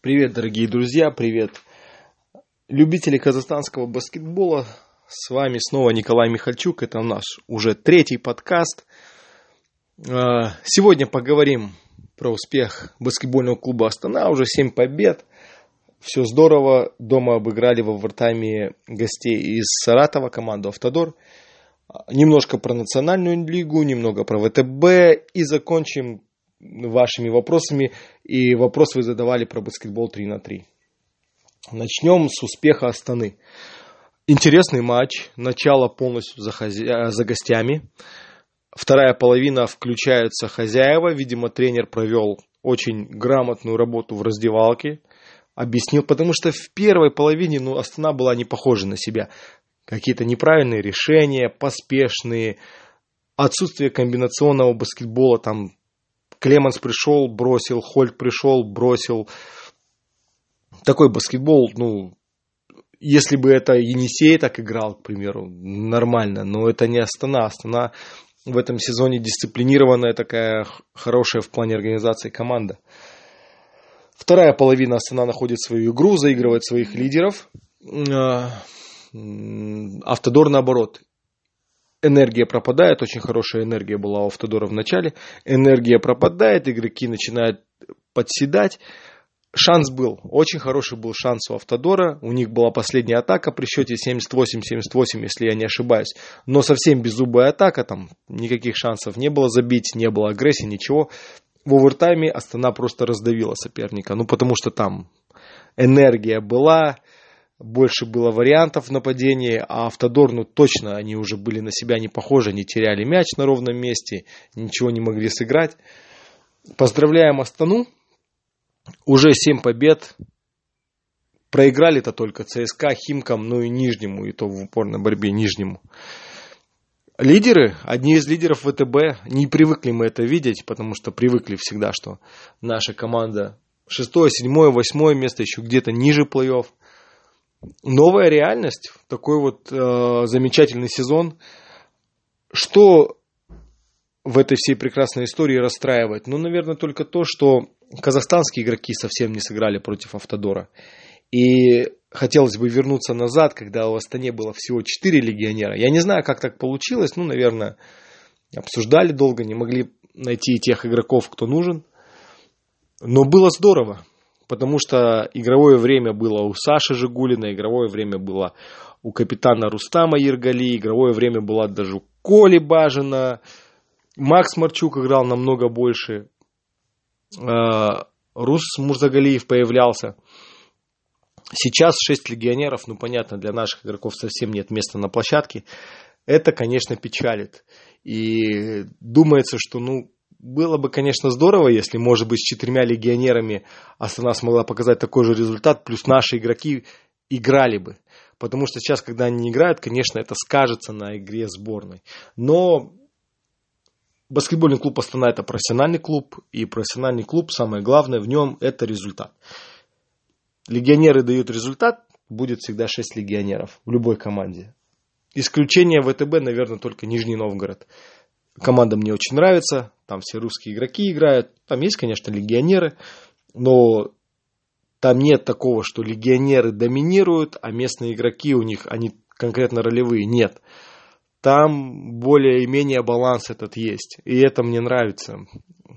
Привет, дорогие друзья, привет, любители казахстанского баскетбола. С вами снова Николай Михальчук, это наш уже третий подкаст. А, сегодня поговорим про успех баскетбольного клуба Астана, уже 7 побед. Все здорово, дома обыграли во вратами гостей из Саратова, команду «Автодор». Немножко про национальную лигу, немного про ВТБ и закончим вашими вопросами. И вопрос вы задавали про баскетбол 3 на 3. Начнем с успеха Астаны. Интересный матч. Начало полностью за, хозя... за гостями. Вторая половина включаются хозяева. Видимо, тренер провел очень грамотную работу в раздевалке. Объяснил, потому что в первой половине ну, Астана была не похожа на себя. Какие-то неправильные решения, поспешные, отсутствие комбинационного баскетбола, там Клеманс пришел, бросил, Хольт пришел, бросил. Такой баскетбол, ну, если бы это Енисей так играл, к примеру, нормально, но это не Астана. Астана в этом сезоне дисциплинированная такая хорошая в плане организации команда. Вторая половина Астана находит свою игру, заигрывает своих лидеров. А, Автодор наоборот энергия пропадает, очень хорошая энергия была у Автодора в начале, энергия пропадает, игроки начинают подседать. Шанс был, очень хороший был шанс у Автодора, у них была последняя атака при счете 78-78, если я не ошибаюсь, но совсем беззубая атака, там никаких шансов не было забить, не было агрессии, ничего. В овертайме Астана просто раздавила соперника, ну потому что там энергия была, больше было вариантов в нападении, а Автодор, ну точно, они уже были на себя не похожи, они теряли мяч на ровном месте, ничего не могли сыграть. Поздравляем Астану, уже 7 побед, проиграли-то только ЦСКА, Химкам, ну и Нижнему, и то в упорной борьбе Нижнему. Лидеры, одни из лидеров ВТБ, не привыкли мы это видеть, потому что привыкли всегда, что наша команда шестое, седьмое, восьмое место, еще где-то ниже плей-офф новая реальность, такой вот э, замечательный сезон. Что в этой всей прекрасной истории расстраивает? Ну, наверное, только то, что казахстанские игроки совсем не сыграли против Автодора. И хотелось бы вернуться назад, когда у Астане было всего 4 легионера. Я не знаю, как так получилось. Ну, наверное, обсуждали долго, не могли найти тех игроков, кто нужен. Но было здорово потому что игровое время было у Саши Жигулина, игровое время было у капитана Рустама Ергали, игровое время было даже у Коли Бажина, Макс Марчук играл намного больше, а, Рус Мурзагалиев появлялся. Сейчас 6 легионеров, ну понятно, для наших игроков совсем нет места на площадке. Это, конечно, печалит. И думается, что ну, было бы, конечно, здорово, если, может быть, с четырьмя легионерами Астана смогла показать такой же результат, плюс наши игроки играли бы. Потому что сейчас, когда они не играют, конечно, это скажется на игре сборной. Но баскетбольный клуб Астана это профессиональный клуб, и профессиональный клуб, самое главное в нем, это результат. Легионеры дают результат, будет всегда 6 легионеров в любой команде. Исключение ВТБ, наверное, только Нижний Новгород. Команда мне очень нравится, там все русские игроки играют, там есть, конечно, легионеры, но там нет такого, что легионеры доминируют, а местные игроки у них, они конкретно ролевые, нет. Там более-менее баланс этот есть. И это мне нравится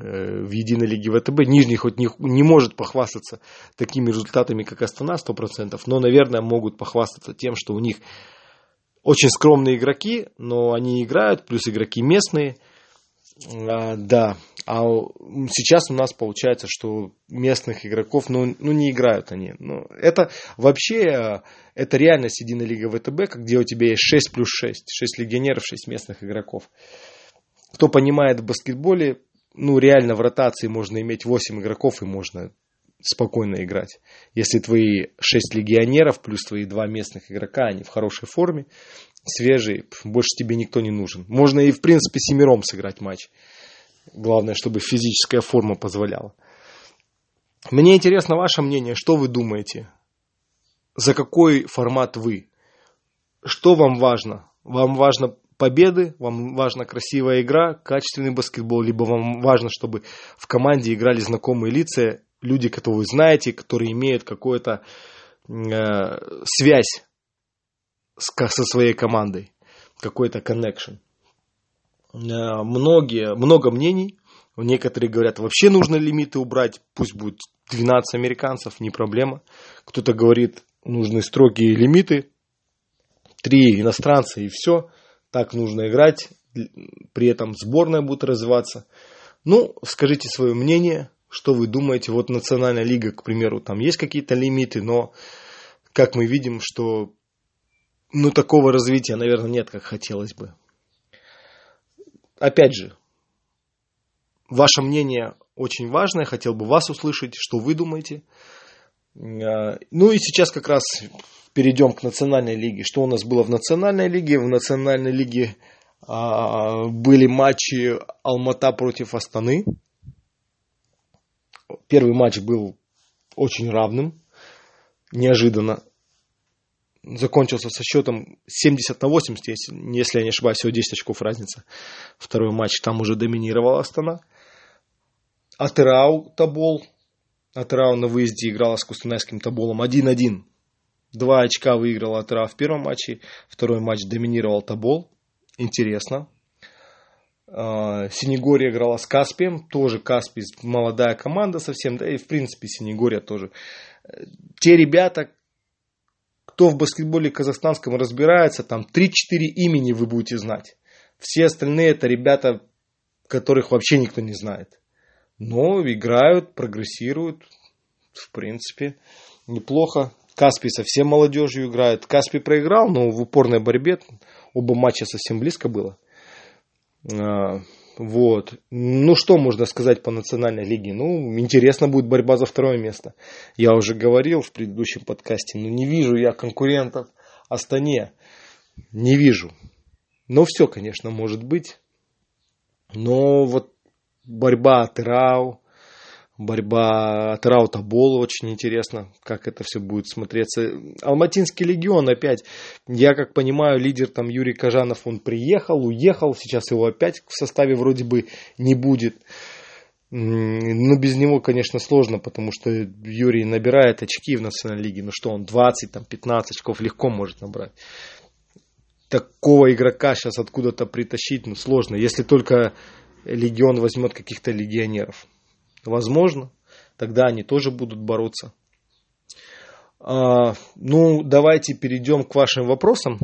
э, в единой лиге ВТБ. Нижний хоть не, не может похвастаться такими результатами, как Астана 100%, но, наверное, могут похвастаться тем, что у них очень скромные игроки, но они играют, плюс игроки местные. А, да, а сейчас у нас получается, что местных игроков, ну, ну не играют они. Ну, это вообще, это реальность единой лиги ВТБ, где у тебя есть 6 плюс 6, 6 легионеров, 6 местных игроков. Кто понимает в баскетболе, ну реально в ротации можно иметь 8 игроков и можно спокойно играть. Если твои 6 легионеров плюс твои два местных игрока, они в хорошей форме, свежие, больше тебе никто не нужен. Можно и в принципе семером сыграть матч. Главное, чтобы физическая форма позволяла. Мне интересно ваше мнение, что вы думаете? За какой формат вы? Что вам важно? Вам важно победы, вам важна красивая игра, качественный баскетбол, либо вам важно, чтобы в команде играли знакомые лица люди, которых вы знаете, которые имеют какую-то э, связь со своей командой, какой-то connection. Э, многие, много мнений. Некоторые говорят, вообще нужно лимиты убрать, пусть будет 12 американцев, не проблема. Кто-то говорит, нужны строгие лимиты, три иностранца и все. Так нужно играть, при этом сборная будет развиваться. Ну, скажите свое мнение, что вы думаете. Вот Национальная лига, к примеру, там есть какие-то лимиты, но как мы видим, что ну, такого развития, наверное, нет, как хотелось бы. Опять же, ваше мнение очень важное, хотел бы вас услышать, что вы думаете. А, ну и сейчас как раз перейдем к национальной лиге. Что у нас было в национальной лиге? В национальной лиге а, были матчи Алмата против Астаны. Первый матч был очень равным, неожиданно. Закончился со счетом 70 на 80, если, если я не ошибаюсь, всего 10 очков разница. Второй матч там уже доминировала Астана. Атерау Табол. Атерау на выезде играла с Кустанайским Таболом 1-1. Два очка выиграл Атерау в первом матче. Второй матч доминировал Табол. Интересно. А, Синегория играла с Каспием. Тоже Каспий молодая команда совсем. Да и в принципе Синегория тоже. Те ребята, кто в баскетболе казахстанском разбирается, там 3-4 имени вы будете знать. Все остальные это ребята, которых вообще никто не знает. Но играют, прогрессируют. В принципе, неплохо. Каспий совсем молодежью играет. Каспий проиграл, но в упорной борьбе оба матча совсем близко было. Вот. Ну, что можно сказать по национальной лиге? Ну, интересно будет борьба за второе место. Я уже говорил в предыдущем подкасте, но не вижу я конкурентов Астане. Не вижу. Но все, конечно, может быть. Но вот борьба от Ирау, борьба от Раута Бола, очень интересно, как это все будет смотреться. Алматинский легион опять, я как понимаю, лидер там Юрий Кажанов, он приехал, уехал, сейчас его опять в составе вроде бы не будет. Но без него, конечно, сложно, потому что Юрий набирает очки в национальной лиге. Ну что, он 20, там, 15 очков легко может набрать. Такого игрока сейчас откуда-то притащить, ну, сложно. Если только легион возьмет каких-то легионеров. Возможно, тогда они тоже будут бороться. А, ну, давайте перейдем к вашим вопросам.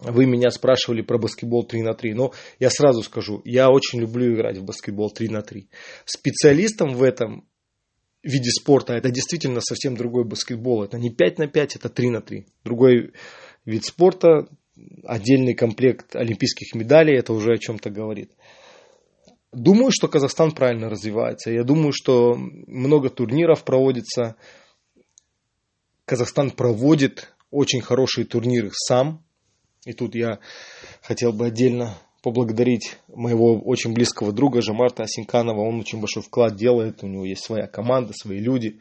Вы меня спрашивали про баскетбол 3 на 3. Но я сразу скажу, я очень люблю играть в баскетбол 3 на 3. Специалистом в этом виде спорта это действительно совсем другой баскетбол. Это не 5 на 5, это 3 на 3. Другой вид спорта, отдельный комплект олимпийских медалей, это уже о чем-то говорит. Думаю, что Казахстан правильно развивается. Я думаю, что много турниров проводится. Казахстан проводит очень хорошие турниры сам. И тут я хотел бы отдельно поблагодарить моего очень близкого друга Жамарта Асинканова. Он очень большой вклад делает, у него есть своя команда, свои люди.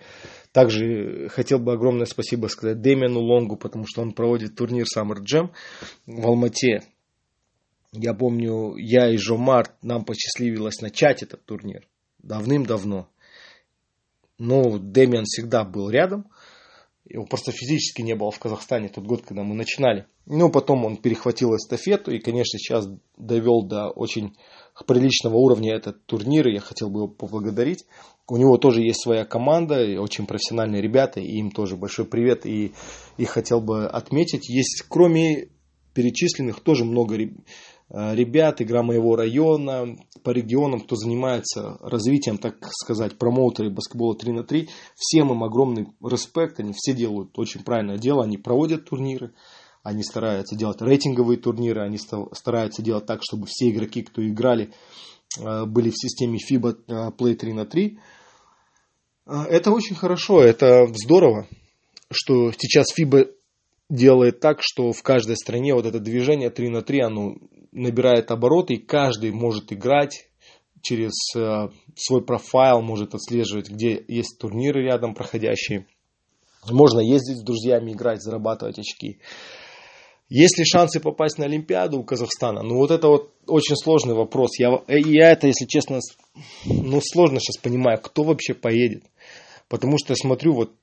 Также хотел бы огромное спасибо сказать Дэмиану Лонгу, потому что он проводит турнир Summer Jam в Алмате. Я помню, я и Жомар, нам посчастливилось начать этот турнир давным-давно. Но Дэмиан всегда был рядом. Его просто физически не было в Казахстане тот год, когда мы начинали. Ну, потом он перехватил эстафету и, конечно, сейчас довел до очень приличного уровня этот турнир. И я хотел бы его поблагодарить. У него тоже есть своя команда, и очень профессиональные ребята, и им тоже большой привет. И их хотел бы отметить. Есть, кроме перечисленных, тоже много ребят, игра моего района, по регионам, кто занимается развитием, так сказать, промоутеры баскетбола 3 на 3. Всем им огромный респект, они все делают очень правильное дело, они проводят турниры, они стараются делать рейтинговые турниры, они стараются делать так, чтобы все игроки, кто играли, э, были в системе FIBA э, Play 3 на 3. Это очень хорошо, это здорово, что сейчас FIBA делает так, что в каждой стране вот это движение 3 на 3, оно набирает обороты, и каждый может играть через э, свой профайл, может отслеживать, где есть турниры рядом проходящие. Можно ездить с друзьями, играть, зарабатывать очки. Есть ли шансы попасть на Олимпиаду у Казахстана? Ну, вот это вот очень сложный вопрос. Я, я это, если честно, ну, сложно сейчас понимаю, кто вообще поедет. Потому что я смотрю, вот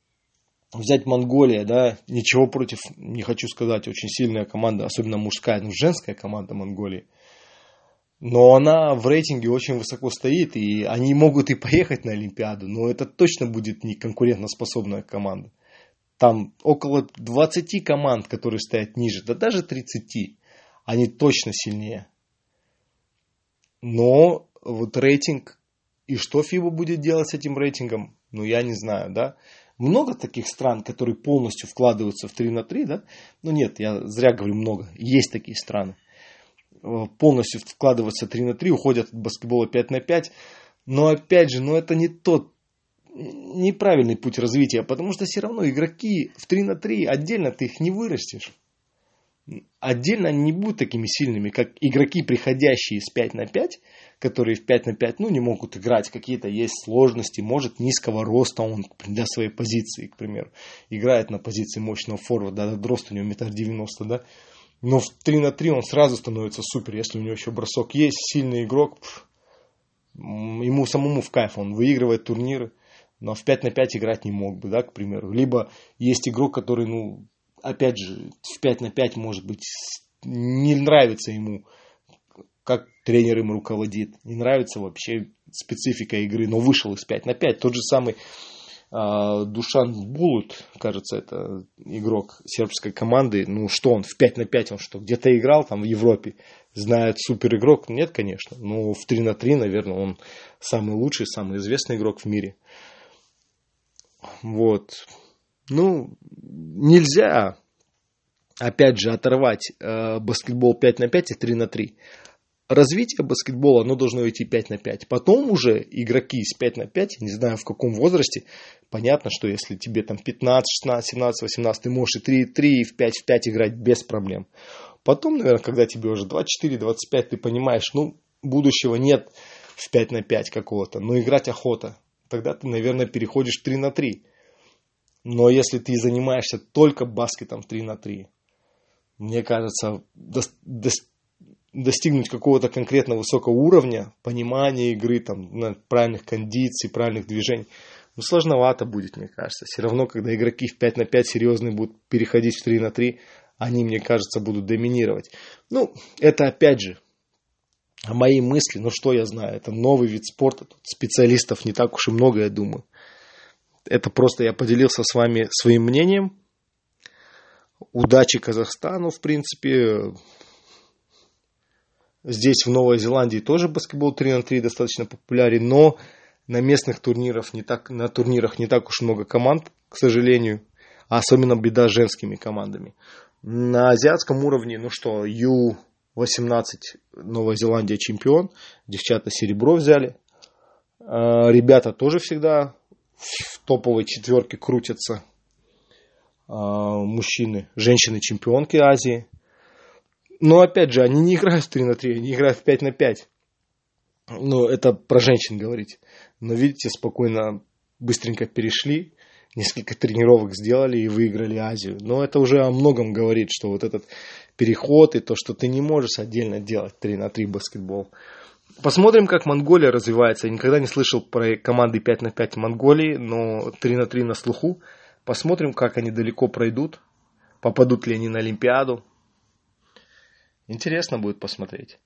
взять Монголия, да, ничего против, не хочу сказать, очень сильная команда, особенно мужская, ну, женская команда Монголии. Но она в рейтинге очень высоко стоит, и они могут и поехать на Олимпиаду, но это точно будет не конкурентоспособная команда. Там около 20 команд, которые стоят ниже, да даже 30. Они точно сильнее. Но вот рейтинг, и что ФИБА будет делать с этим рейтингом, ну я не знаю, да. Много таких стран, которые полностью вкладываются в 3 на 3, да? Ну нет, я зря говорю много. Есть такие страны. Э, полностью вкладываться 3 на 3, уходят от баскетбола 5 на 5. Но опять же, ну это не тот неправильный путь развития, потому что все равно игроки в 3 на 3 отдельно ты их не вырастешь. Отдельно они не будут такими сильными, как игроки, приходящие с 5 на 5, которые в 5 на 5 ну, не могут играть, какие-то есть сложности, может низкого роста он для своей позиции, к примеру, играет на позиции мощного форварда, да, рост у него метр девяносто, да, но в 3 на 3 он сразу становится супер, если у него еще бросок есть, сильный игрок, пф, ему самому в кайф, он выигрывает турниры, но в 5 на 5 играть не мог бы, да, к примеру. Либо есть игрок, который, ну, опять же, в 5 на 5, может быть, не нравится ему, как тренер им руководит, не нравится вообще специфика игры, но вышел из 5 на 5. Тот же самый а, Душан Булут, кажется, это игрок сербской команды. Ну что он, в 5 на 5 он что, где-то играл там в Европе? Знает супер игрок? Нет, конечно. Но в 3 на 3, наверное, он самый лучший, самый известный игрок в мире. Вот. Ну, нельзя, опять же, оторвать э, баскетбол 5 на 5 и 3 на 3 развитие баскетбола, оно должно идти 5 на 5. Потом уже игроки из 5 на 5, не знаю в каком возрасте, понятно, что если тебе там 15, 16, 17, 18, ты можешь и 3, 3, и в 5, в 5 играть без проблем. Потом, наверное, когда тебе уже 24, 25, ты понимаешь, ну, будущего нет в 5 на 5 какого-то, но играть охота. Тогда ты, наверное, переходишь в 3 на 3. Но если ты занимаешься только баскетом 3 на 3, мне кажется, до, до, достигнуть какого-то конкретно высокого уровня, понимания игры, там, правильных кондиций, правильных движений, ну, сложновато будет, мне кажется. Все равно, когда игроки в 5 на 5 серьезные будут переходить в 3 на 3, они, мне кажется, будут доминировать. Ну, это опять же мои мысли, но что я знаю, это новый вид спорта, тут специалистов не так уж и много, я думаю. Это просто я поделился с вами своим мнением. Удачи Казахстану, в принципе. Здесь, в Новой Зеландии, тоже баскетбол 3 на 3 достаточно популярен, но на местных турнирах не так, на турнирах не так уж много команд, к сожалению. А особенно беда с женскими командами. На азиатском уровне, ну что, Ю-18 Новая Зеландия чемпион. Девчата серебро взяли. А, ребята тоже всегда в топовой четверке крутятся. А, мужчины, женщины чемпионки Азии. Но опять же, они не играют в 3 на 3, они играют в 5 на 5. Ну, это про женщин говорить. Но видите, спокойно, быстренько перешли, несколько тренировок сделали и выиграли Азию. Но это уже о многом говорит, что вот этот переход и то, что ты не можешь отдельно делать 3 на 3 баскетбол. Посмотрим, как Монголия развивается. Я никогда не слышал про команды 5 на 5 Монголии, но 3 на 3 на слуху. Посмотрим, как они далеко пройдут. Попадут ли они на Олимпиаду. Интересно будет посмотреть.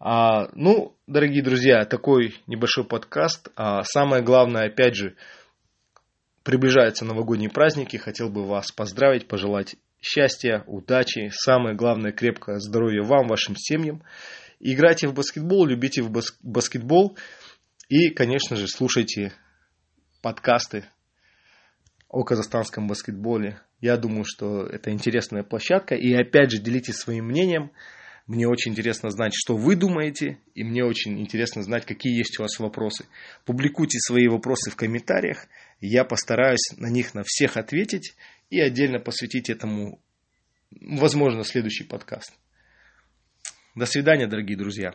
А, ну, дорогие друзья, такой небольшой подкаст. А, самое главное, опять же, приближаются новогодние праздники. Хотел бы вас поздравить, пожелать счастья, удачи. Самое главное, крепкое здоровья вам, вашим семьям. Играйте в баскетбол, любите в бас- баскетбол. И, конечно же, слушайте подкасты о казахстанском баскетболе. Я думаю, что это интересная площадка. И опять же, делитесь своим мнением. Мне очень интересно знать, что вы думаете, и мне очень интересно знать, какие есть у вас вопросы. Публикуйте свои вопросы в комментариях, я постараюсь на них на всех ответить и отдельно посвятить этому, возможно, следующий подкаст. До свидания, дорогие друзья.